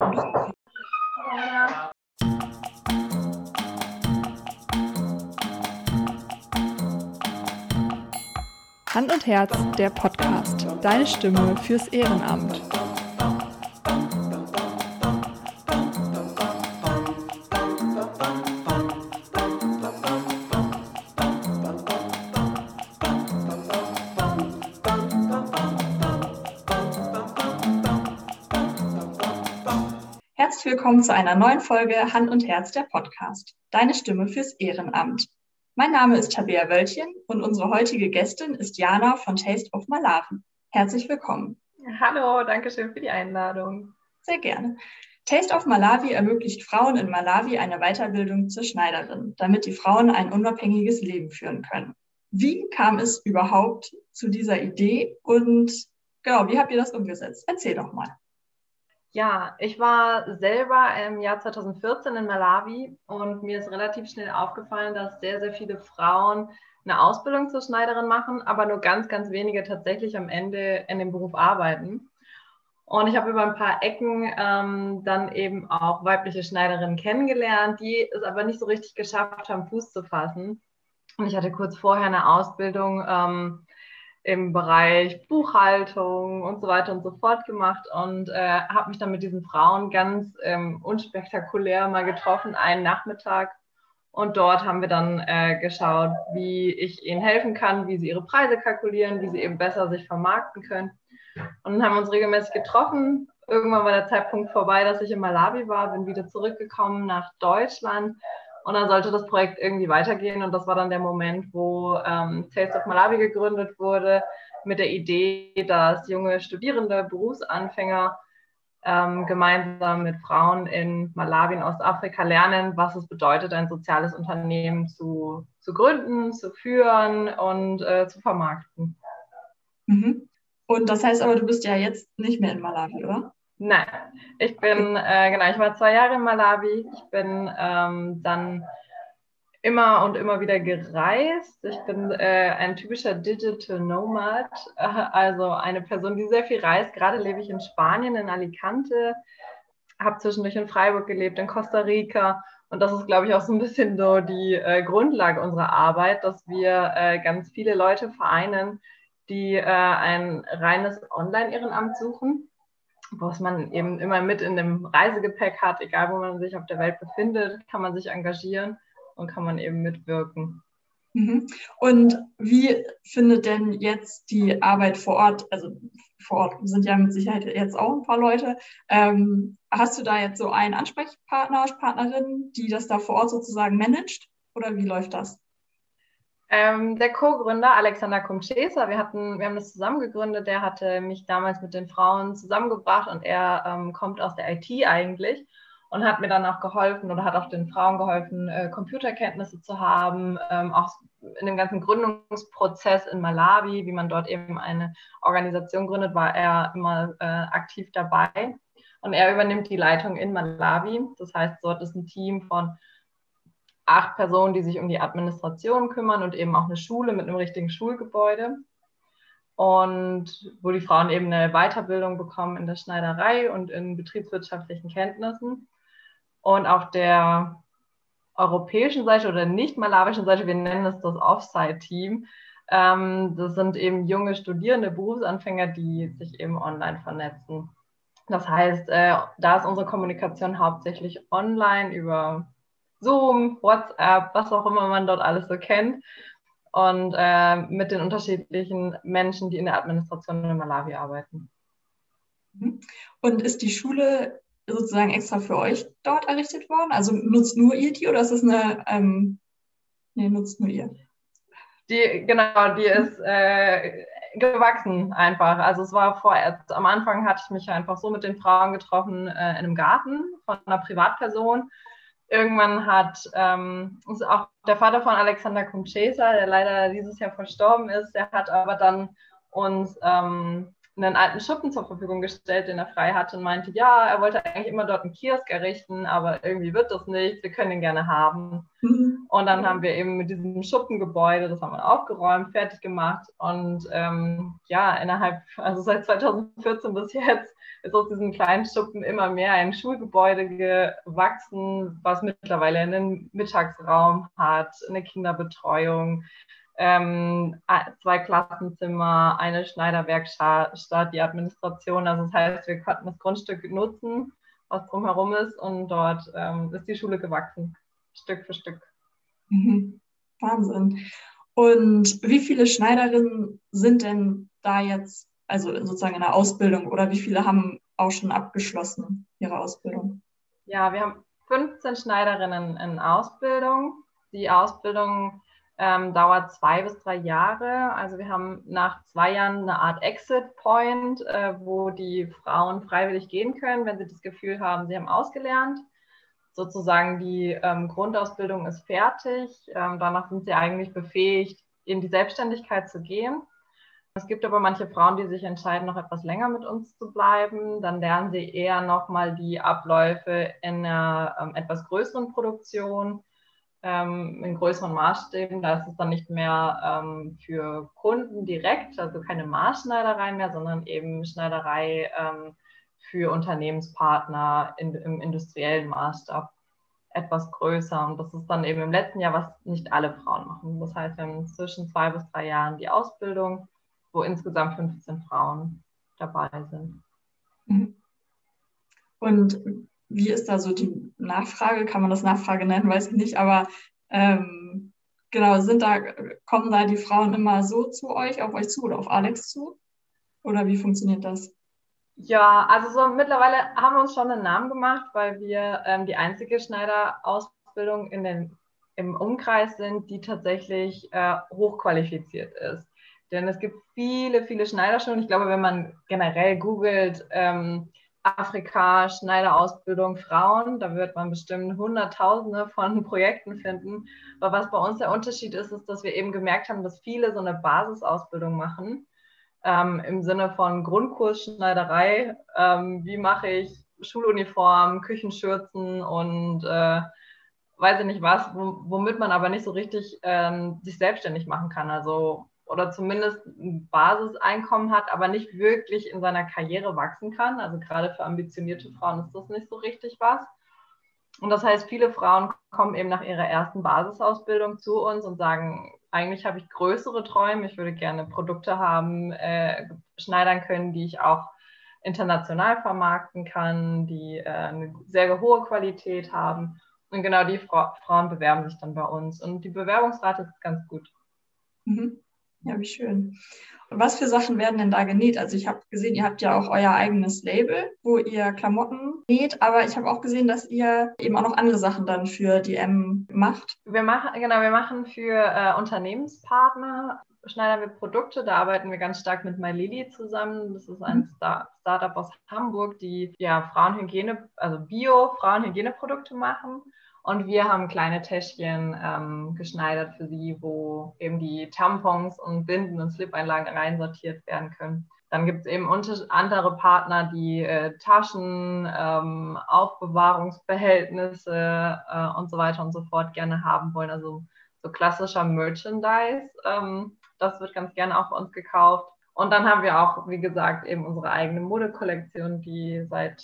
Hand und Herz, der Podcast. Deine Stimme fürs Ehrenamt. Willkommen zu einer neuen Folge Hand und Herz, der Podcast. Deine Stimme fürs Ehrenamt. Mein Name ist Tabea Wöltchen und unsere heutige Gästin ist Jana von Taste of Malawi. Herzlich willkommen. Hallo, danke schön für die Einladung. Sehr gerne. Taste of Malawi ermöglicht Frauen in Malawi eine Weiterbildung zur Schneiderin, damit die Frauen ein unabhängiges Leben führen können. Wie kam es überhaupt zu dieser Idee und genau, wie habt ihr das umgesetzt? Erzähl doch mal. Ja, ich war selber im Jahr 2014 in Malawi und mir ist relativ schnell aufgefallen, dass sehr, sehr viele Frauen eine Ausbildung zur Schneiderin machen, aber nur ganz, ganz wenige tatsächlich am Ende in dem Beruf arbeiten. Und ich habe über ein paar Ecken ähm, dann eben auch weibliche Schneiderinnen kennengelernt, die es aber nicht so richtig geschafft haben, Fuß zu fassen. Und ich hatte kurz vorher eine Ausbildung ähm, im Bereich Buchhaltung und so weiter und so fort gemacht und äh, habe mich dann mit diesen Frauen ganz ähm, unspektakulär mal getroffen, einen Nachmittag. Und dort haben wir dann äh, geschaut, wie ich ihnen helfen kann, wie sie ihre Preise kalkulieren, wie sie eben besser sich vermarkten können. Und haben uns regelmäßig getroffen. Irgendwann war der Zeitpunkt vorbei, dass ich in Malawi war, bin wieder zurückgekommen nach Deutschland und dann sollte das Projekt irgendwie weitergehen. Und das war dann der Moment, wo ähm, Tales of Malawi gegründet wurde, mit der Idee, dass junge Studierende, Berufsanfänger ähm, gemeinsam mit Frauen in Malawi in Ostafrika lernen, was es bedeutet, ein soziales Unternehmen zu, zu gründen, zu führen und äh, zu vermarkten. Mhm. Und das heißt aber, du bist ja jetzt nicht mehr in Malawi, oder? Nein, ich bin, äh, genau, ich war zwei Jahre in Malawi. Ich bin ähm, dann immer und immer wieder gereist. Ich bin äh, ein typischer Digital Nomad, äh, also eine Person, die sehr viel reist. Gerade lebe ich in Spanien, in Alicante, habe zwischendurch in Freiburg gelebt, in Costa Rica. Und das ist, glaube ich, auch so ein bisschen so die äh, Grundlage unserer Arbeit, dass wir äh, ganz viele Leute vereinen, die äh, ein reines Online-Ehrenamt suchen was man eben immer mit in dem Reisegepäck hat, egal wo man sich auf der Welt befindet, kann man sich engagieren und kann man eben mitwirken. Mhm. Und wie findet denn jetzt die Arbeit vor Ort, also vor Ort sind ja mit Sicherheit jetzt auch ein paar Leute, ähm, hast du da jetzt so einen Ansprechpartner, Partnerin, die das da vor Ort sozusagen managt oder wie läuft das? Ähm, der Co-Gründer Alexander Kumchesa, wir hatten, wir haben das zusammen gegründet, der hatte mich damals mit den Frauen zusammengebracht und er ähm, kommt aus der IT eigentlich und hat mir dann auch geholfen oder hat auch den Frauen geholfen, äh, Computerkenntnisse zu haben, ähm, auch in dem ganzen Gründungsprozess in Malawi, wie man dort eben eine Organisation gründet, war er immer äh, aktiv dabei. Und er übernimmt die Leitung in Malawi. Das heißt, dort ist ein Team von acht Personen, die sich um die Administration kümmern und eben auch eine Schule mit einem richtigen Schulgebäude. Und wo die Frauen eben eine Weiterbildung bekommen in der Schneiderei und in betriebswirtschaftlichen Kenntnissen. Und auf der europäischen Seite oder nicht malawischen Seite, wir nennen es das Offsite-Team, ähm, das sind eben junge Studierende, Berufsanfänger, die sich eben online vernetzen. Das heißt, äh, da ist unsere Kommunikation hauptsächlich online über Zoom, WhatsApp, was auch immer man dort alles so kennt. Und äh, mit den unterschiedlichen Menschen, die in der Administration in Malawi arbeiten. Mhm. Und ist die Schule sozusagen extra für euch dort errichtet worden? Also nutzt nur ihr die oder ist es eine, ähm, nee, nutzt nur ihr? Die, genau, die ist äh, gewachsen einfach. Also es war vorher, am Anfang hatte ich mich einfach so mit den Frauen getroffen äh, in einem Garten von einer Privatperson irgendwann hat ähm, auch der Vater von Alexander Kumchesa, der leider dieses Jahr verstorben ist, der hat aber dann uns ähm, einen alten Schuppen zur Verfügung gestellt, den er frei hatte und meinte, ja, er wollte eigentlich immer dort einen Kiosk errichten, aber irgendwie wird das nicht, wir können ihn gerne haben. Mhm. Und dann haben wir eben mit diesem Schuppengebäude, das haben wir aufgeräumt, fertig gemacht und ähm, ja, innerhalb, also seit 2014 bis jetzt, ist aus diesem kleinen Schuppen immer mehr ein Schulgebäude gewachsen, was mittlerweile einen Mittagsraum hat, eine Kinderbetreuung, ähm, zwei Klassenzimmer, eine Schneiderwerkstatt, die Administration. Also das heißt, wir konnten das Grundstück nutzen, was drumherum ist und dort ähm, ist die Schule gewachsen, Stück für Stück. Mhm. Wahnsinn. Und wie viele Schneiderinnen sind denn da jetzt, also sozusagen in der Ausbildung oder wie viele haben auch schon abgeschlossen ihre Ausbildung? Ja, wir haben 15 Schneiderinnen in Ausbildung. Die Ausbildung ähm, dauert zwei bis drei Jahre. Also wir haben nach zwei Jahren eine Art Exit Point, äh, wo die Frauen freiwillig gehen können, wenn sie das Gefühl haben, sie haben ausgelernt. Sozusagen die ähm, Grundausbildung ist fertig. Ähm, danach sind sie eigentlich befähigt, in die Selbstständigkeit zu gehen. Es gibt aber manche Frauen, die sich entscheiden, noch etwas länger mit uns zu bleiben. Dann lernen sie eher nochmal die Abläufe in einer ähm, etwas größeren Produktion ähm, in größeren Maßstäben. Da ist es dann nicht mehr ähm, für Kunden direkt, also keine Maßschneiderei mehr, sondern eben Schneiderei ähm, für Unternehmenspartner in, im industriellen Maßstab etwas größer. Und das ist dann eben im letzten Jahr, was nicht alle Frauen machen. Das heißt, wir haben zwischen zwei bis drei Jahren die Ausbildung, wo insgesamt 15 Frauen dabei sind. Mhm. Und wie ist da so die Nachfrage? Kann man das Nachfrage nennen? Weiß ich nicht, aber ähm, genau, sind da, kommen da die Frauen immer so zu euch, auf euch zu oder auf Alex zu? Oder wie funktioniert das? Ja, also so mittlerweile haben wir uns schon einen Namen gemacht, weil wir ähm, die einzige Schneiderausbildung in den, im Umkreis sind, die tatsächlich äh, hochqualifiziert ist. Denn es gibt viele, viele Schneiderschulen. Ich glaube, wenn man generell googelt, ähm, Afrika, Schneiderausbildung Frauen. Da wird man bestimmt Hunderttausende von Projekten finden. Aber was bei uns der Unterschied ist, ist, dass wir eben gemerkt haben, dass viele so eine Basisausbildung machen. Ähm, Im Sinne von Grundkurs Schneiderei. Ähm, wie mache ich Schuluniform, Küchenschürzen und äh, weiß ich nicht was, womit man aber nicht so richtig ähm, sich selbstständig machen kann. Also oder zumindest ein Basiseinkommen hat, aber nicht wirklich in seiner Karriere wachsen kann. Also gerade für ambitionierte Frauen ist das nicht so richtig was. Und das heißt, viele Frauen kommen eben nach ihrer ersten Basisausbildung zu uns und sagen, eigentlich habe ich größere Träume, ich würde gerne Produkte haben, äh, schneidern können, die ich auch international vermarkten kann, die äh, eine sehr hohe Qualität haben. Und genau die Fra Frauen bewerben sich dann bei uns. Und die Bewerbungsrate ist ganz gut. Mhm. Ja, wie schön. Und was für Sachen werden denn da genäht? Also ich habe gesehen, ihr habt ja auch euer eigenes Label, wo ihr Klamotten näht, aber ich habe auch gesehen, dass ihr eben auch noch andere Sachen dann für die M macht. Wir machen, genau, wir machen für äh, Unternehmenspartner schneidern wir Produkte. Da arbeiten wir ganz stark mit MyLily zusammen. Das ist ein mhm. Star Startup aus Hamburg, die ja Frauenhygiene, also Bio-Frauenhygieneprodukte machen. Und wir haben kleine Täschchen ähm, geschneidert für sie, wo eben die Tampons und Binden und Slip-Einlagen reinsortiert werden können. Dann gibt es eben andere Partner, die äh, Taschen, ähm, Aufbewahrungsbehältnisse äh, und so weiter und so fort gerne haben wollen. Also so klassischer Merchandise. Ähm, das wird ganz gerne auch bei uns gekauft. Und dann haben wir auch, wie gesagt, eben unsere eigene Modekollektion, die seit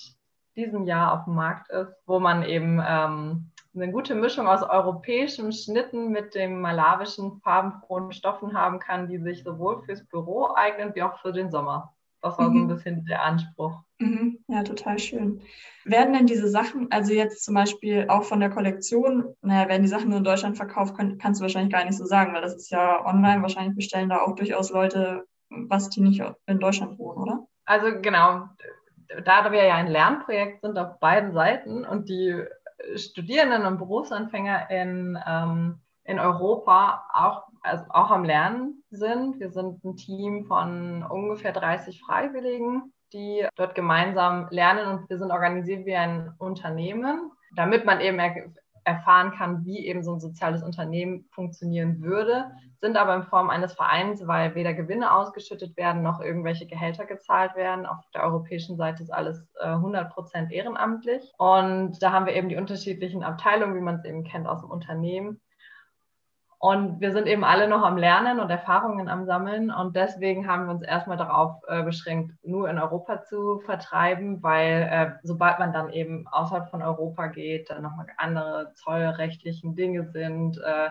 diesem Jahr auf dem Markt ist, wo man eben ähm, eine gute Mischung aus europäischen Schnitten mit dem malawischen farbenfrohen Stoffen haben kann, die sich sowohl fürs Büro eignen wie auch für den Sommer. Das war so ein mhm. bisschen der Anspruch. Mhm. Ja, total schön. Werden denn diese Sachen, also jetzt zum Beispiel auch von der Kollektion, naja, werden die Sachen nur in Deutschland verkauft, kann, kannst du wahrscheinlich gar nicht so sagen, weil das ist ja online. Wahrscheinlich bestellen da auch durchaus Leute, was die nicht in Deutschland wohnen, oder? Also genau, da wir ja ein Lernprojekt sind auf beiden Seiten und die Studierenden und Berufsanfänger in, ähm, in Europa auch, also auch am Lernen sind. Wir sind ein Team von ungefähr 30 Freiwilligen, die dort gemeinsam lernen und wir sind organisiert wie ein Unternehmen, damit man eben erfahren kann, wie eben so ein soziales Unternehmen funktionieren würde, sind aber in Form eines Vereins, weil weder Gewinne ausgeschüttet werden noch irgendwelche Gehälter gezahlt werden. Auf der europäischen Seite ist alles äh, 100 Prozent ehrenamtlich. Und da haben wir eben die unterschiedlichen Abteilungen, wie man es eben kennt aus dem Unternehmen. Und wir sind eben alle noch am Lernen und Erfahrungen am Sammeln. Und deswegen haben wir uns erstmal darauf äh, beschränkt, nur in Europa zu vertreiben, weil äh, sobald man dann eben außerhalb von Europa geht, dann nochmal andere zollrechtlichen Dinge sind. Äh,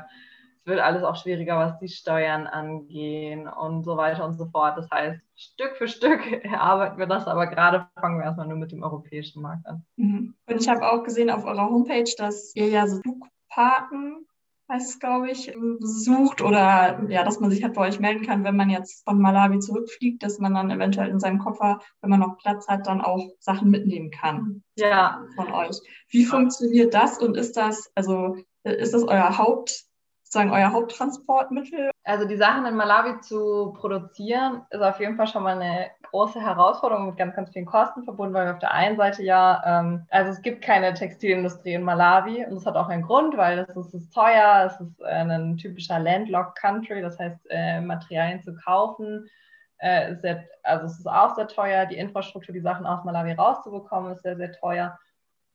es wird alles auch schwieriger, was die Steuern angehen und so weiter und so fort. Das heißt, Stück für Stück erarbeiten wir das, aber gerade fangen wir erstmal nur mit dem europäischen Markt an. Mhm. Und ich habe auch gesehen auf eurer Homepage, dass ihr ja so Flugpaten heißt glaube ich, sucht oder ja, dass man sich halt bei euch melden kann, wenn man jetzt von Malawi zurückfliegt, dass man dann eventuell in seinem Koffer, wenn man noch Platz hat, dann auch Sachen mitnehmen kann. Ja. Von euch. Wie funktioniert das und ist das, also ist das euer Haupt, sozusagen euer Haupttransportmittel? Also die Sachen in Malawi zu produzieren, ist auf jeden Fall schon mal eine große Herausforderung mit ganz, ganz vielen Kosten verbunden, weil wir auf der einen Seite ja, ähm, also es gibt keine Textilindustrie in Malawi und das hat auch einen Grund, weil es ist, ist teuer, es ist äh, ein typischer Landlocked Country, das heißt äh, Materialien zu kaufen. Äh, ist sehr, also es ist auch sehr teuer, die Infrastruktur, die Sachen aus Malawi rauszubekommen, ist sehr, sehr teuer.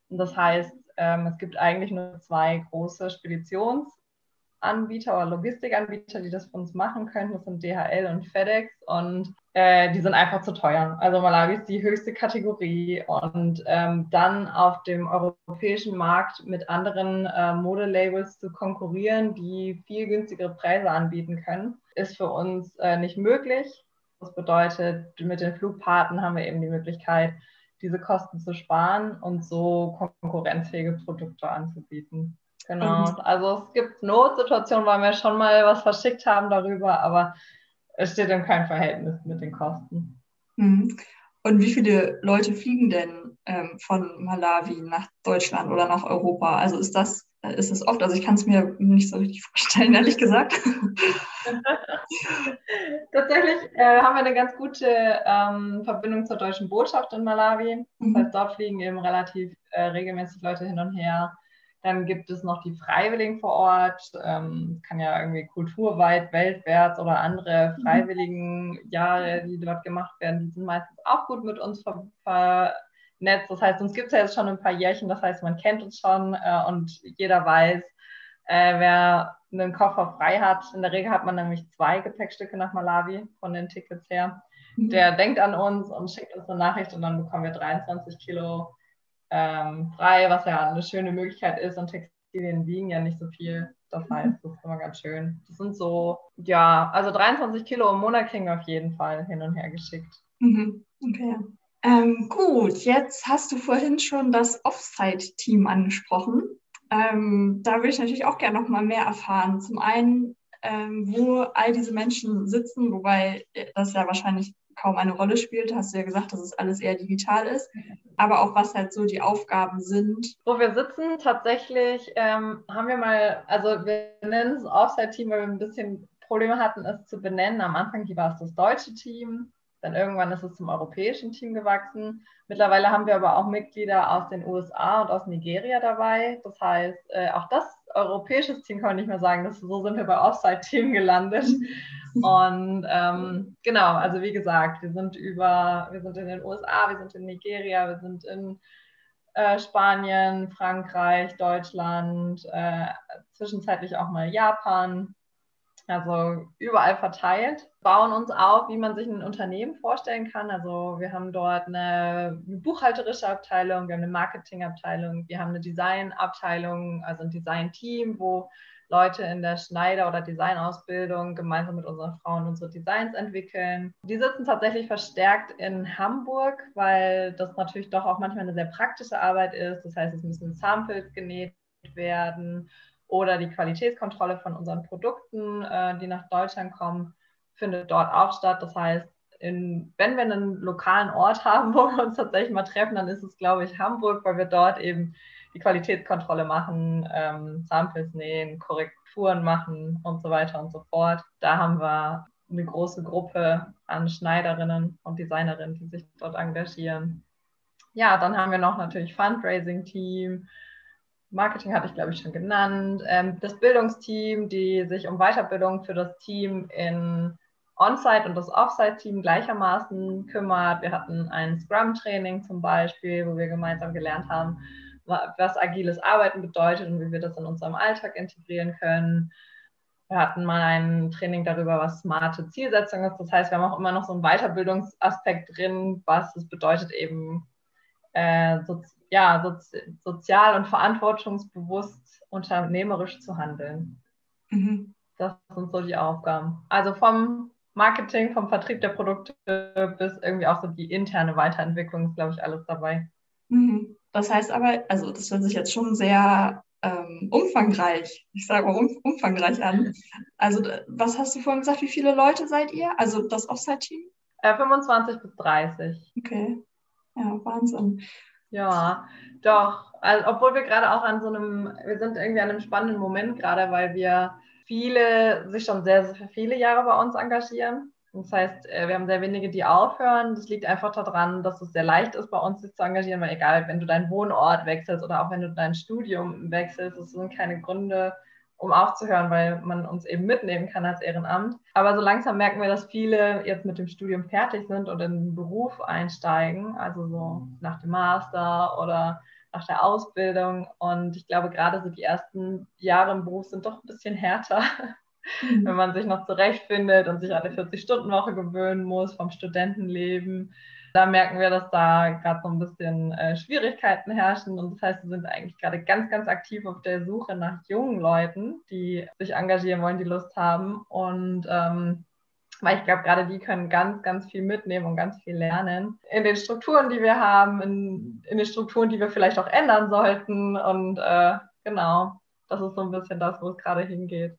Und das heißt, ähm, es gibt eigentlich nur zwei große Speditions- Anbieter oder Logistikanbieter, die das für uns machen können. Das sind DHL und FedEx und äh, die sind einfach zu teuer. Also Malawi ist die höchste Kategorie und ähm, dann auf dem europäischen Markt mit anderen äh, Modelabels zu konkurrieren, die viel günstigere Preise anbieten können, ist für uns äh, nicht möglich. Das bedeutet, mit den Flugpaten haben wir eben die Möglichkeit, diese Kosten zu sparen und so konkurrenzfähige Produkte anzubieten. Genau. Und also es gibt Notsituationen, weil wir schon mal was verschickt haben darüber, aber es steht in keinem Verhältnis mit den Kosten. Mhm. Und wie viele Leute fliegen denn ähm, von Malawi nach Deutschland oder nach Europa? Also ist das, ist es oft? Also ich kann es mir nicht so richtig vorstellen, ehrlich gesagt. Tatsächlich äh, haben wir eine ganz gute ähm, Verbindung zur deutschen Botschaft in Malawi. Das mhm. heißt, dort fliegen eben relativ äh, regelmäßig Leute hin und her. Dann gibt es noch die Freiwilligen vor Ort, ähm, kann ja irgendwie kulturweit, weltwärts oder andere mhm. freiwilligen Jahre, die dort gemacht werden, die sind meistens auch gut mit uns vernetzt. Das heißt, uns gibt es ja jetzt schon ein paar Jährchen, das heißt, man kennt uns schon äh, und jeder weiß, äh, wer einen Koffer frei hat. In der Regel hat man nämlich zwei Gepäckstücke nach Malawi von den Tickets her. Mhm. Der denkt an uns und schickt uns eine Nachricht und dann bekommen wir 23 Kilo ähm, frei, was ja eine schöne Möglichkeit ist. Und Textilien wiegen ja nicht so viel. Das mhm. heißt, das ist immer ganz schön. Das sind so, ja, also 23 Kilo im Monat kriegen wir auf jeden Fall hin und her geschickt. Mhm. Okay. Ähm, gut, jetzt hast du vorhin schon das Offsite-Team angesprochen. Ähm, da würde ich natürlich auch gerne noch mal mehr erfahren. Zum einen, ähm, wo all diese Menschen sitzen, wobei das ja wahrscheinlich kaum eine Rolle spielt. Hast du ja gesagt, dass es alles eher digital ist. Aber auch was halt so die Aufgaben sind. Wo wir sitzen, tatsächlich ähm, haben wir mal, also wir nennen es Offside-Team, weil wir ein bisschen Probleme hatten, es zu benennen. Am Anfang war es das deutsche Team, dann irgendwann ist es zum europäischen Team gewachsen. Mittlerweile haben wir aber auch Mitglieder aus den USA und aus Nigeria dabei. Das heißt, äh, auch das europäisches Team kann man nicht mehr sagen. Das, so sind wir bei Offside-Team gelandet. Und ähm, genau, also wie gesagt, wir sind über, wir sind in den USA, wir sind in Nigeria, wir sind in äh, Spanien, Frankreich, Deutschland, äh, zwischenzeitlich auch mal Japan. Also überall verteilt, bauen uns auf, wie man sich ein Unternehmen vorstellen kann. Also wir haben dort eine, buchhalterische Abteilung, wir haben eine Marketingabteilung, wir haben eine Designabteilung, also ein Designteam, wo Leute in der Schneider- oder Designausbildung gemeinsam mit unseren Frauen unsere Designs entwickeln. Die sitzen tatsächlich verstärkt in Hamburg, weil das natürlich doch auch manchmal eine sehr praktische Arbeit ist. Das heißt, es müssen Samples genäht werden oder die Qualitätskontrolle von unseren Produkten, äh, die nach Deutschland kommen, findet dort auch statt. Das heißt, in, wenn wir einen lokalen Ort haben, wo wir uns tatsächlich mal treffen, dann ist es, glaube ich, Hamburg, weil wir dort eben die Qualitätskontrolle machen, ähm, Samples nähen, Korrekturen machen und so weiter und so fort. Da haben wir eine große Gruppe an Schneiderinnen und Designerinnen, die sich dort engagieren. Ja, dann haben wir noch natürlich Fundraising-Team, Marketing hatte ich, glaube ich, schon genannt. Ähm, das Bildungsteam, die sich um Weiterbildung für das Team in On-Site und das Off-Site-Team gleichermaßen kümmert. Wir hatten ein Scrum-Training zum Beispiel, wo wir gemeinsam gelernt haben, was agiles Arbeiten bedeutet und wie wir das in unserem Alltag integrieren können. Wir hatten mal ein Training darüber, was smarte Zielsetzung ist. Das heißt, wir haben auch immer noch so einen Weiterbildungsaspekt drin, was es bedeutet, eben äh, so, ja, so, sozial und verantwortungsbewusst unternehmerisch zu handeln. Mhm. Das sind so die Aufgaben. Also vom Marketing, vom Vertrieb der Produkte bis irgendwie auch so die interne Weiterentwicklung ist, glaube ich, alles dabei. Mhm. Das heißt aber, also das hört sich jetzt schon sehr ähm, umfangreich, ich sage mal um, umfangreich an. Also was hast du vorhin gesagt, wie viele Leute seid ihr? Also das Offside-Team? Äh, 25 bis 30. Okay, ja, Wahnsinn. Ja, doch. Also, obwohl wir gerade auch an so einem, wir sind irgendwie an einem spannenden Moment gerade, weil wir viele sich schon sehr, sehr viele Jahre bei uns engagieren. Das heißt, äh, wir haben sehr wenige, die aufhören. Das liegt einfach daran, dass es sehr leicht ist, bei uns sich zu engagieren, weil egal, wenn du deinen Wohnort wechselst oder auch wenn du dein Studium wechselst, es sind keine Gründe, um aufzuhören, weil man uns eben mitnehmen kann als Ehrenamt. Aber so langsam merken wir, dass viele jetzt mit dem Studium fertig sind und in den Beruf einsteigen, also so nach dem Master oder nach der Ausbildung. Und ich glaube, gerade so die ersten Jahre im Beruf sind doch ein bisschen härter, mhm. wenn man sich noch zurechtfindet und sich an eine 40-Stunden-Woche gewöhnen muss vom Studentenleben. Da merken wir, dass da gerade so ein bisschen äh, Schwierigkeiten herrschen. Und das heißt, wir sind eigentlich gerade ganz, ganz aktiv auf der Suche nach jungen Leuten, die sich engagieren wollen, die Lust haben. Und ähm, weil ich glaube, gerade die können ganz, ganz viel mitnehmen und ganz viel lernen. In den Strukturen, die wir haben, in, in den Strukturen, die wir vielleicht auch ändern sollten. Und äh, genau, das ist so ein bisschen das, wo es gerade hingeht.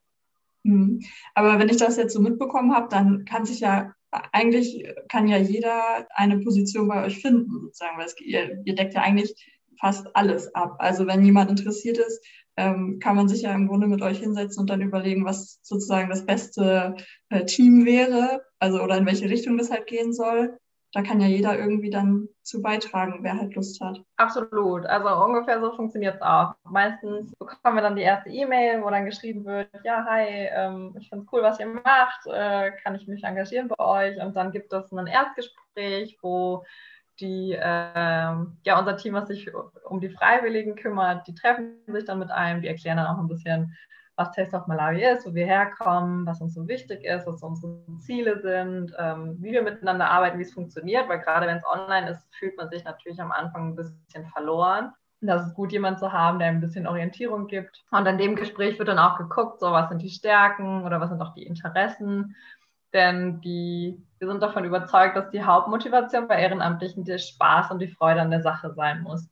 Mhm. Aber wenn ich das jetzt so mitbekommen habe, dann kann sich ja eigentlich kann ja jeder eine Position bei euch finden, sozusagen, weil es, ihr, ihr deckt ja eigentlich fast alles ab. Also wenn jemand interessiert ist, ähm, kann man sich ja im Grunde mit euch hinsetzen und dann überlegen, was sozusagen das beste äh, Team wäre, also oder in welche Richtung das halt gehen soll da kann ja jeder irgendwie dann zu beitragen, wer halt Lust hat. Absolut. Also ungefähr so funktioniert es auch. Meistens bekommen wir dann die erste E-Mail, wo dann geschrieben wird, ja, hi, ähm, ich finde es cool, was ihr macht, äh, kann ich mich engagieren bei euch? Und dann gibt es ein Erstgespräch, wo die, äh, ja, unser Team, was sich um die Freiwilligen kümmert, die treffen sich dann mit einem, die erklären dann auch ein bisschen, was Taste of Malawi ist, wo wir herkommen, was uns so wichtig ist, was unsere Ziele sind, ähm, wie wir miteinander arbeiten, wie es funktioniert, weil gerade wenn es online ist, fühlt man sich natürlich am Anfang ein bisschen verloren. Das ist gut, jemanden zu haben, der ein bisschen Orientierung gibt. Und in dem Gespräch wird dann auch geguckt, so was sind die Stärken oder was sind auch die Interessen. Denn die, wir sind davon überzeugt, dass die Hauptmotivation bei Ehrenamtlichen der Spaß und die Freude an der Sache sein muss.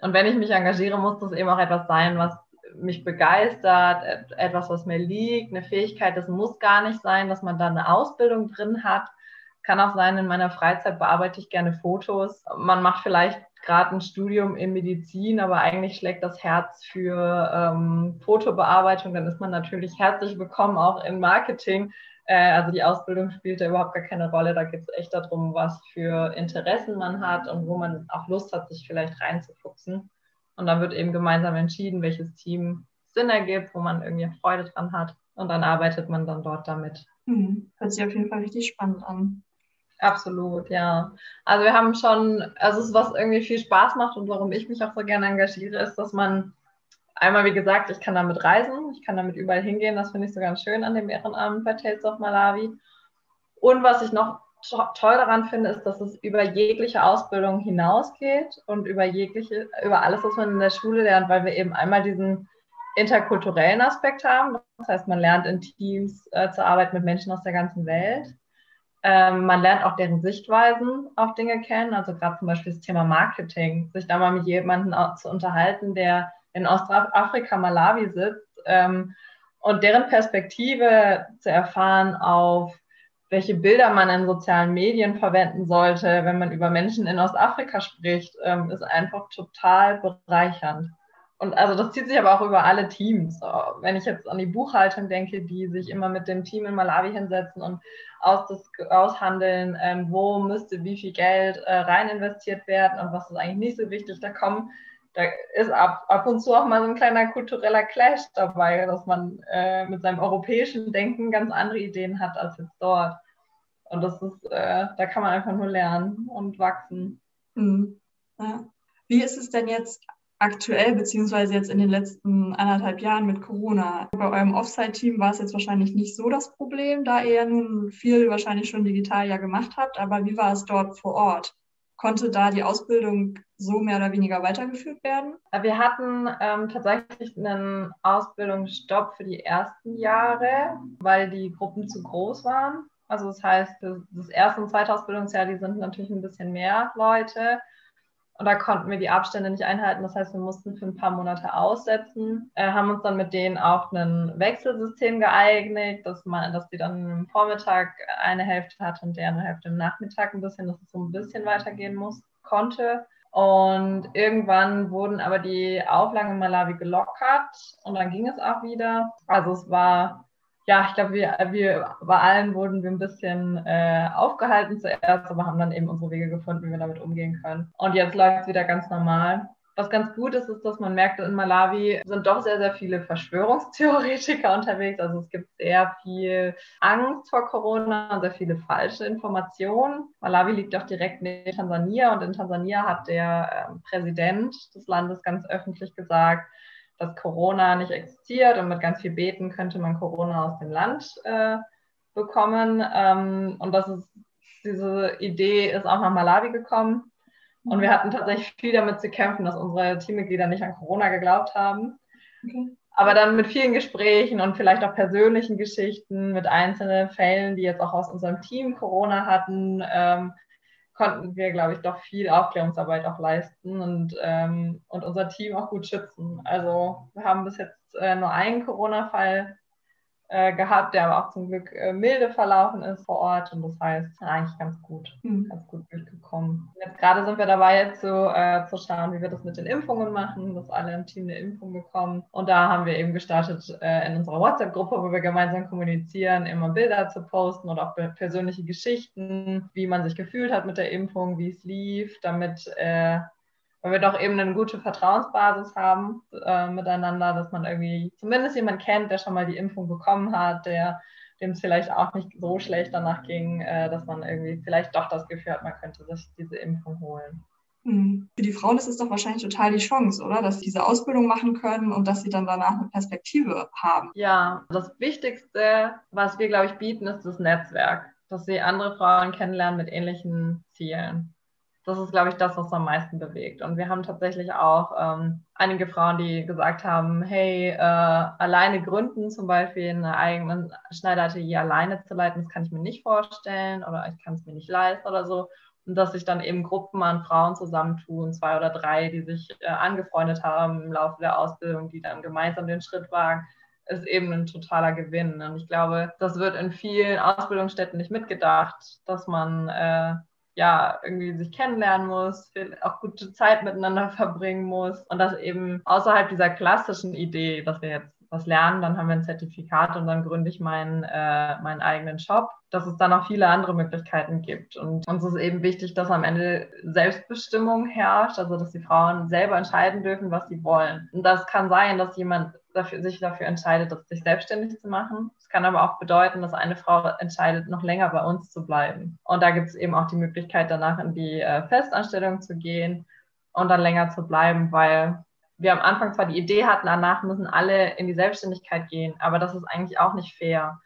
Und wenn ich mich engagiere, muss das eben auch etwas sein, was mich begeistert, etwas, was mir liegt, eine Fähigkeit. Das muss gar nicht sein, dass man da eine Ausbildung drin hat. Kann auch sein, in meiner Freizeit bearbeite ich gerne Fotos. Man macht vielleicht gerade ein Studium in Medizin, aber eigentlich schlägt das Herz für ähm, Fotobearbeitung. Dann ist man natürlich herzlich willkommen auch in Marketing. Äh, also die Ausbildung spielt da überhaupt gar keine Rolle. Da geht es echt darum, was für Interessen man hat und wo man auch Lust hat, sich vielleicht reinzufuchsen. Und dann wird eben gemeinsam entschieden, welches Team Sinn ergibt, wo man irgendwie Freude dran hat. Und dann arbeitet man dann dort damit. Mhm. Hört sich auf jeden Fall richtig spannend an. Absolut, ja. Also wir haben schon, also es ist was irgendwie viel Spaß macht und warum ich mich auch so gerne engagiere, ist, dass man einmal, wie gesagt, ich kann damit reisen, ich kann damit überall hingehen, das finde ich so ganz schön an dem Ehrenamt bei Tales of Malawi. Und was ich noch toll daran finde, ist, dass es über jegliche Ausbildung hinausgeht und über jegliche, über alles, was man in der Schule lernt, weil wir eben einmal diesen interkulturellen Aspekt haben. Das heißt, man lernt in Teams äh, zu arbeiten mit Menschen aus der ganzen Welt. Ähm, man lernt auch deren Sichtweisen auf Dinge kennen, also gerade zum Beispiel das Thema Marketing, sich da mal mit jemandem zu unterhalten, der in Ostafrika, Malawi sitzt ähm, und deren Perspektive zu erfahren auf welche Bilder man in sozialen Medien verwenden sollte, wenn man über Menschen in Ostafrika spricht, ähm, ist einfach total bereichernd. Und also das zieht sich aber auch über alle Teams. Wenn ich jetzt an die Buchhaltung denke, die sich immer mit dem Team in Malawi hinsetzen und aus das, aushandeln, ähm, wo müsste wie viel Geld äh, rein investiert werden und was ist eigentlich nicht so wichtig, da kommen da ist ab, ab und zu auch mal so ein kleiner kultureller Clash dabei, dass man äh, mit seinem europäischen Denken ganz andere Ideen hat als jetzt dort. Und das ist, äh, da kann man einfach nur lernen und wachsen. Mhm. Ja. Wie ist es denn jetzt aktuell, beziehungsweise jetzt in den letzten anderthalb Jahren mit Corona? Bei eurem Offsite-Team war es jetzt wahrscheinlich nicht so das Problem, da ihr nun viel wahrscheinlich schon digital ja gemacht habt. Aber wie war es dort vor Ort? Konnte da die Ausbildung so mehr oder weniger weitergeführt werden? Wir hatten ähm, tatsächlich einen Ausbildungsstopp für die ersten Jahre, weil die Gruppen zu groß waren. Also das heißt, das erste und zweite Ausbildungsjahr, die sind natürlich ein bisschen mehr Leute. Und da konnten wir die Abstände nicht einhalten. Das heißt, wir mussten für ein paar Monate aussetzen, äh, haben uns dann mit denen auch ein Wechselsystem geeignet, dass man, dass die dann im Vormittag eine Hälfte hatte und deren Hälfte im Nachmittag ein bisschen, dass es so ein bisschen weitergehen muss, konnte. Und irgendwann wurden aber die Auflagen in Malawi gelockert und dann ging es auch wieder. Also es war ja, ich glaube, wir, wir bei allen wurden wir ein bisschen äh, aufgehalten zuerst, aber haben dann eben unsere Wege gefunden, wie wir damit umgehen können. Und jetzt läuft es wieder ganz normal. Was ganz gut ist, ist, dass man merkt, in Malawi sind doch sehr, sehr viele Verschwörungstheoretiker unterwegs. Also es gibt sehr viel Angst vor Corona und sehr viele falsche Informationen. Malawi liegt auch direkt neben Tansania und in Tansania hat der äh, Präsident des Landes ganz öffentlich gesagt, dass Corona nicht existiert und mit ganz viel Beten könnte man Corona aus dem Land äh, bekommen. Ähm, und das ist, diese Idee ist auch nach Malawi gekommen. Und wir hatten tatsächlich viel damit zu kämpfen, dass unsere Teammitglieder nicht an Corona geglaubt haben. Okay. Aber dann mit vielen Gesprächen und vielleicht auch persönlichen Geschichten mit einzelnen Fällen, die jetzt auch aus unserem Team Corona hatten, ähm, konnten wir, glaube ich, doch viel Aufklärungsarbeit auch leisten und, ähm, und unser Team auch gut schützen. Also wir haben bis jetzt äh, nur einen Corona-Fall gehabt, der aber auch zum Glück äh, milde verlaufen ist vor Ort und das heißt eigentlich ganz gut, mhm. ganz gut durchgekommen. Jetzt gerade sind wir dabei zu, äh, zu schauen, wie wir das mit den Impfungen machen, dass alle im Team eine Impfung bekommen und da haben wir eben gestartet äh, in unserer WhatsApp-Gruppe, wo wir gemeinsam kommunizieren, immer Bilder zu posten oder auch persönliche Geschichten, wie man sich gefühlt hat mit der Impfung, wie es lief, damit äh, weil wir doch eben eine gute Vertrauensbasis haben äh, miteinander, dass man irgendwie zumindest jemand kennt, der schon mal die Impfung bekommen hat, der dem es vielleicht auch nicht so schlecht danach ging, äh, dass man irgendwie vielleicht doch das Gefühl hat, man könnte sich diese Impfung holen. Hm. Für die Frauen ist es doch wahrscheinlich total die Chance, oder? Dass sie diese Ausbildung machen können und dass sie dann danach eine Perspektive haben. Ja, das Wichtigste, was wir, glaube ich, bieten, ist das Netzwerk. Dass sie andere Frauen kennenlernen mit ähnlichen Zielen das ist, glaube ich, das, was am meisten bewegt. Und wir haben tatsächlich auch ähm, einige Frauen, die gesagt haben, hey, äh, alleine gründen zum Beispiel eine eigene Schneideratelier alleine zu leiten, das kann ich mir nicht vorstellen oder ich kann es mir nicht leisten oder so. Und dass sich dann eben Gruppen an Frauen zusammentun, zwei oder drei, die sich äh, angefreundet haben im Laufe der Ausbildung, die dann gemeinsam den Schritt wagen, ist eben ein totaler Gewinn. Und ich glaube, das wird in vielen Ausbildungsstätten nicht mitgedacht, dass man äh, ja, irgendwie sich kennenlernen muss, auch gute Zeit miteinander verbringen muss und das eben außerhalb dieser klassischen Idee, dass wir jetzt was lernen, dann haben wir ein Zertifikat und dann gründe ich meinen, äh, meinen eigenen Shop, dass es dann auch viele andere Möglichkeiten gibt. Und uns ist eben wichtig, dass am Ende Selbstbestimmung herrscht, also dass die Frauen selber entscheiden dürfen, was sie wollen. Und das kann sein, dass jemand dafür, sich dafür entscheidet, sich selbstständig zu machen. Es kann aber auch bedeuten, dass eine Frau entscheidet, noch länger bei uns zu bleiben. Und da gibt es eben auch die Möglichkeit, danach in die äh, Festanstellung zu gehen und dann länger zu bleiben, weil wir am Anfang zwar die Idee hatten, danach müssen alle in die Selbstständigkeit gehen, aber das ist eigentlich auch nicht fair,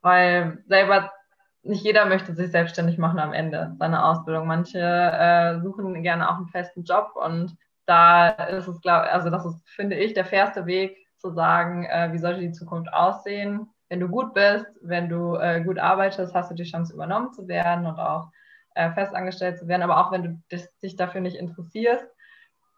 weil selber nicht jeder möchte sich selbstständig machen am Ende seiner Ausbildung. Manche äh, suchen gerne auch einen festen Job und da ist es, glaube also das ist, finde ich, der fairste Weg zu sagen, äh, wie sollte die Zukunft aussehen. Wenn du gut bist, wenn du äh, gut arbeitest, hast du die Chance, übernommen zu werden und auch äh, festangestellt zu werden. Aber auch wenn du dich dafür nicht interessierst,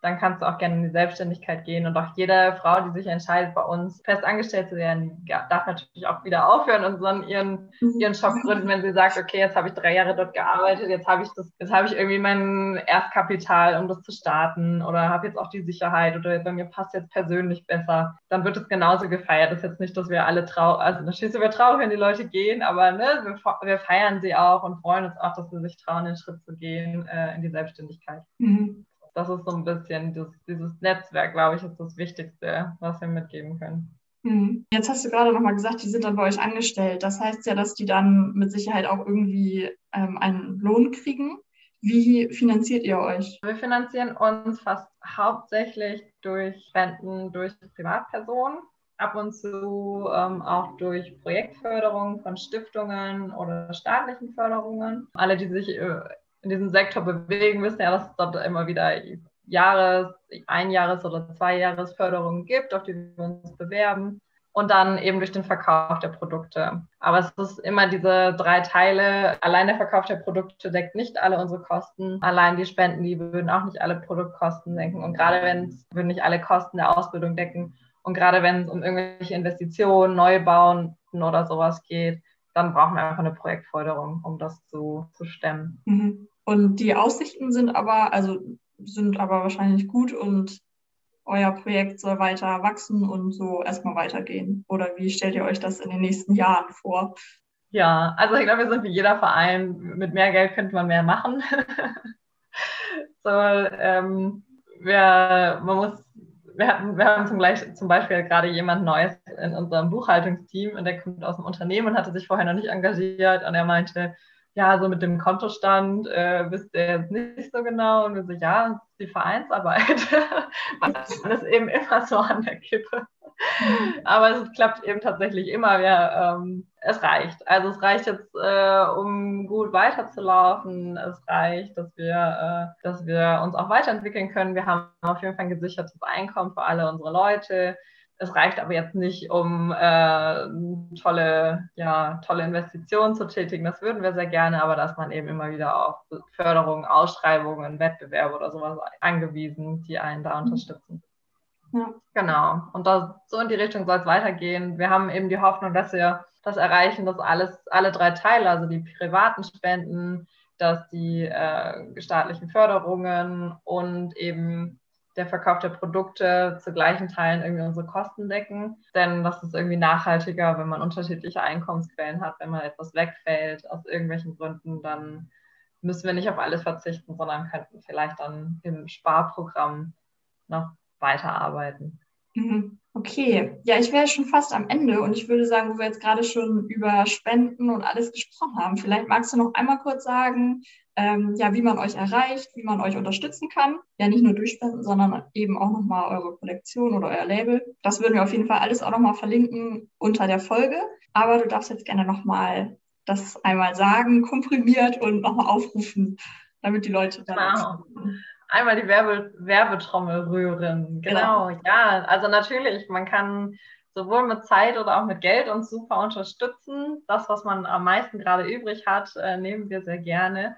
dann kannst du auch gerne in die Selbstständigkeit gehen. Und auch jede Frau, die sich entscheidet, bei uns fest angestellt zu werden, darf natürlich auch wieder aufhören und so ihren, mhm. ihren Shop gründen, wenn sie sagt, okay, jetzt habe ich drei Jahre dort gearbeitet, jetzt habe ich das, jetzt habe ich irgendwie mein Erstkapital, um das zu starten oder habe jetzt auch die Sicherheit oder bei mir passt jetzt persönlich besser, dann wird es genauso gefeiert. Das ist jetzt nicht, dass wir alle traurig, also natürlich sind wir traurig, wenn die Leute gehen, aber ne, wir, wir, feiern sie auch und freuen uns auch, dass sie sich trauen, den Schritt zu gehen äh, in die Selbstständigkeit. Mhm. Das ist so ein bisschen das, dieses Netzwerk, glaube ich, ist das Wichtigste, was wir mitgeben können. Hm. Jetzt hast du gerade nochmal gesagt, die sind dann bei euch angestellt. Das heißt ja, dass die dann mit Sicherheit auch irgendwie ähm, einen Lohn kriegen. Wie finanziert ihr euch? Wir finanzieren uns fast hauptsächlich durch Spenden durch Privatpersonen, ab und zu ähm, auch durch Projektförderung von Stiftungen oder staatlichen Förderungen. Alle, die sich äh, in diesem Sektor bewegen, wissen ja, dass es dort immer wieder Jahres-, Einjahres- oder Zweijahresförderungen gibt, auf die wir uns bewerben und dann eben durch den Verkauf der Produkte. Aber es ist immer diese drei Teile. Allein der Verkauf der Produkte deckt nicht alle unsere Kosten. Allein die Spenden, die würden auch nicht alle Produktkosten decken. Und gerade wenn es würden nicht alle Kosten der Ausbildung decken. Und gerade wenn es um irgendwelche Investitionen, Neubauen oder sowas geht, dann brauchen wir einfach eine Projektförderung, um das zu, zu stemmen. Mhm. Und die Aussichten sind aber, also sind aber wahrscheinlich gut und euer Projekt soll weiter wachsen und so erstmal weitergehen? Oder wie stellt ihr euch das in den nächsten Jahren vor? Ja, also ich glaube, wir sind wie jeder Verein. Mit mehr Geld könnte man mehr machen. so, ähm, wir, man muss, wir, hatten, wir haben zum, gleich, zum Beispiel gerade jemand Neues in unserem Buchhaltungsteam und der kommt aus dem Unternehmen und hatte sich vorher noch nicht engagiert und er meinte, ja, so mit dem Kontostand äh, wisst ihr jetzt nicht so genau. Und wir so, ja, die Vereinsarbeit. Man ist eben immer so an der Kippe. Aber es klappt eben tatsächlich immer. Wir, ähm, es reicht. Also es reicht jetzt, äh, um gut weiterzulaufen. Es reicht, dass wir, äh, dass wir uns auch weiterentwickeln können. Wir haben auf jeden Fall ein gesichertes Einkommen für alle unsere Leute. Es reicht aber jetzt nicht, um äh, tolle, ja, tolle Investitionen zu tätigen. Das würden wir sehr gerne, aber dass man eben immer wieder auf Förderungen, Ausschreibungen, Wettbewerbe oder sowas angewiesen, die einen da mhm. unterstützen. Ja. Genau. Und da, so in die Richtung soll es weitergehen. Wir haben eben die Hoffnung, dass wir das erreichen, dass alles, alle drei Teile, also die privaten Spenden, dass die äh, staatlichen Förderungen und eben der Verkauf der Produkte zu gleichen Teilen irgendwie unsere Kosten decken. Denn das ist irgendwie nachhaltiger, wenn man unterschiedliche Einkommensquellen hat. Wenn mal etwas wegfällt aus irgendwelchen Gründen, dann müssen wir nicht auf alles verzichten, sondern könnten vielleicht dann im Sparprogramm noch weiterarbeiten. Mhm. Okay, ja, ich wäre schon fast am Ende und ich würde sagen, wo wir jetzt gerade schon über Spenden und alles gesprochen haben, vielleicht magst du noch einmal kurz sagen, ähm, ja, wie man euch erreicht, wie man euch unterstützen kann. Ja, nicht nur durch Spenden, sondern eben auch nochmal eure Kollektion oder euer Label. Das würden wir auf jeden Fall alles auch nochmal verlinken unter der Folge. Aber du darfst jetzt gerne nochmal das einmal sagen, komprimiert und nochmal aufrufen, damit die Leute dann. Genau. Einmal die Werbe Werbetrommel rühren. Genau. genau, ja. Also natürlich, man kann sowohl mit Zeit oder auch mit Geld uns super unterstützen. Das, was man am meisten gerade übrig hat, äh, nehmen wir sehr gerne.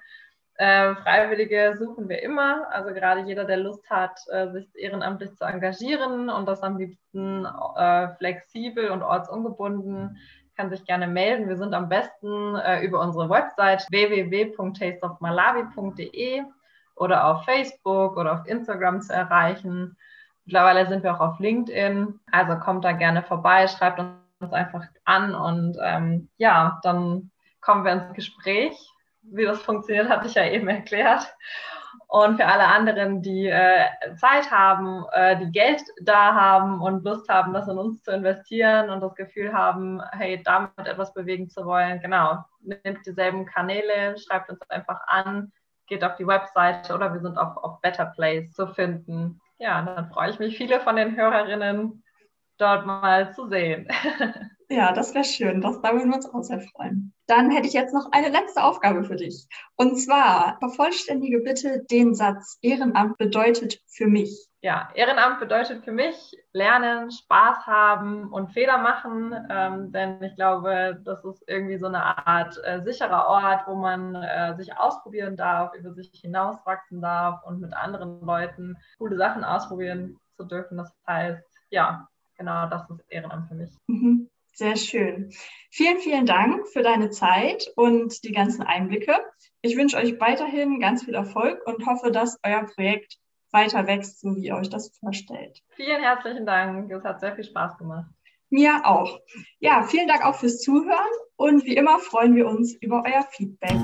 Äh, Freiwillige suchen wir immer, also gerade jeder, der Lust hat, äh, sich ehrenamtlich zu engagieren und das am liebsten äh, flexibel und ortsungebunden, kann sich gerne melden. Wir sind am besten äh, über unsere Website www.tasteofmalawi.de oder auf Facebook oder auf Instagram zu erreichen. Mittlerweile sind wir auch auf LinkedIn, also kommt da gerne vorbei, schreibt uns einfach an und ähm, ja, dann kommen wir ins Gespräch wie das funktioniert, hatte ich ja eben erklärt. Und für alle anderen, die äh, Zeit haben, äh, die Geld da haben und Lust haben, das in uns zu investieren und das Gefühl haben, hey, damit etwas bewegen zu wollen, genau, nehmt dieselben Kanäle, schreibt uns einfach an, geht auf die Webseite oder wir sind auch auf Better Place zu finden. Ja, dann freue ich mich, viele von den Hörerinnen dort mal zu sehen. Ja, das wäre schön. Das, da würden wir uns auch sehr freuen. Dann hätte ich jetzt noch eine letzte Aufgabe für dich. Und zwar vervollständige bitte den Satz, Ehrenamt bedeutet für mich. Ja, Ehrenamt bedeutet für mich lernen, Spaß haben und Fehler machen. Ähm, denn ich glaube, das ist irgendwie so eine Art äh, sicherer Ort, wo man äh, sich ausprobieren darf, über sich hinauswachsen darf und mit anderen Leuten coole Sachen ausprobieren zu dürfen. Das heißt, ja, genau das ist Ehrenamt für mich. Mhm. Sehr schön. Vielen, vielen Dank für deine Zeit und die ganzen Einblicke. Ich wünsche euch weiterhin ganz viel Erfolg und hoffe, dass euer Projekt weiter wächst, so wie ihr euch das vorstellt. Vielen herzlichen Dank. Es hat sehr viel Spaß gemacht. Mir auch. Ja, vielen Dank auch fürs Zuhören und wie immer freuen wir uns über euer Feedback.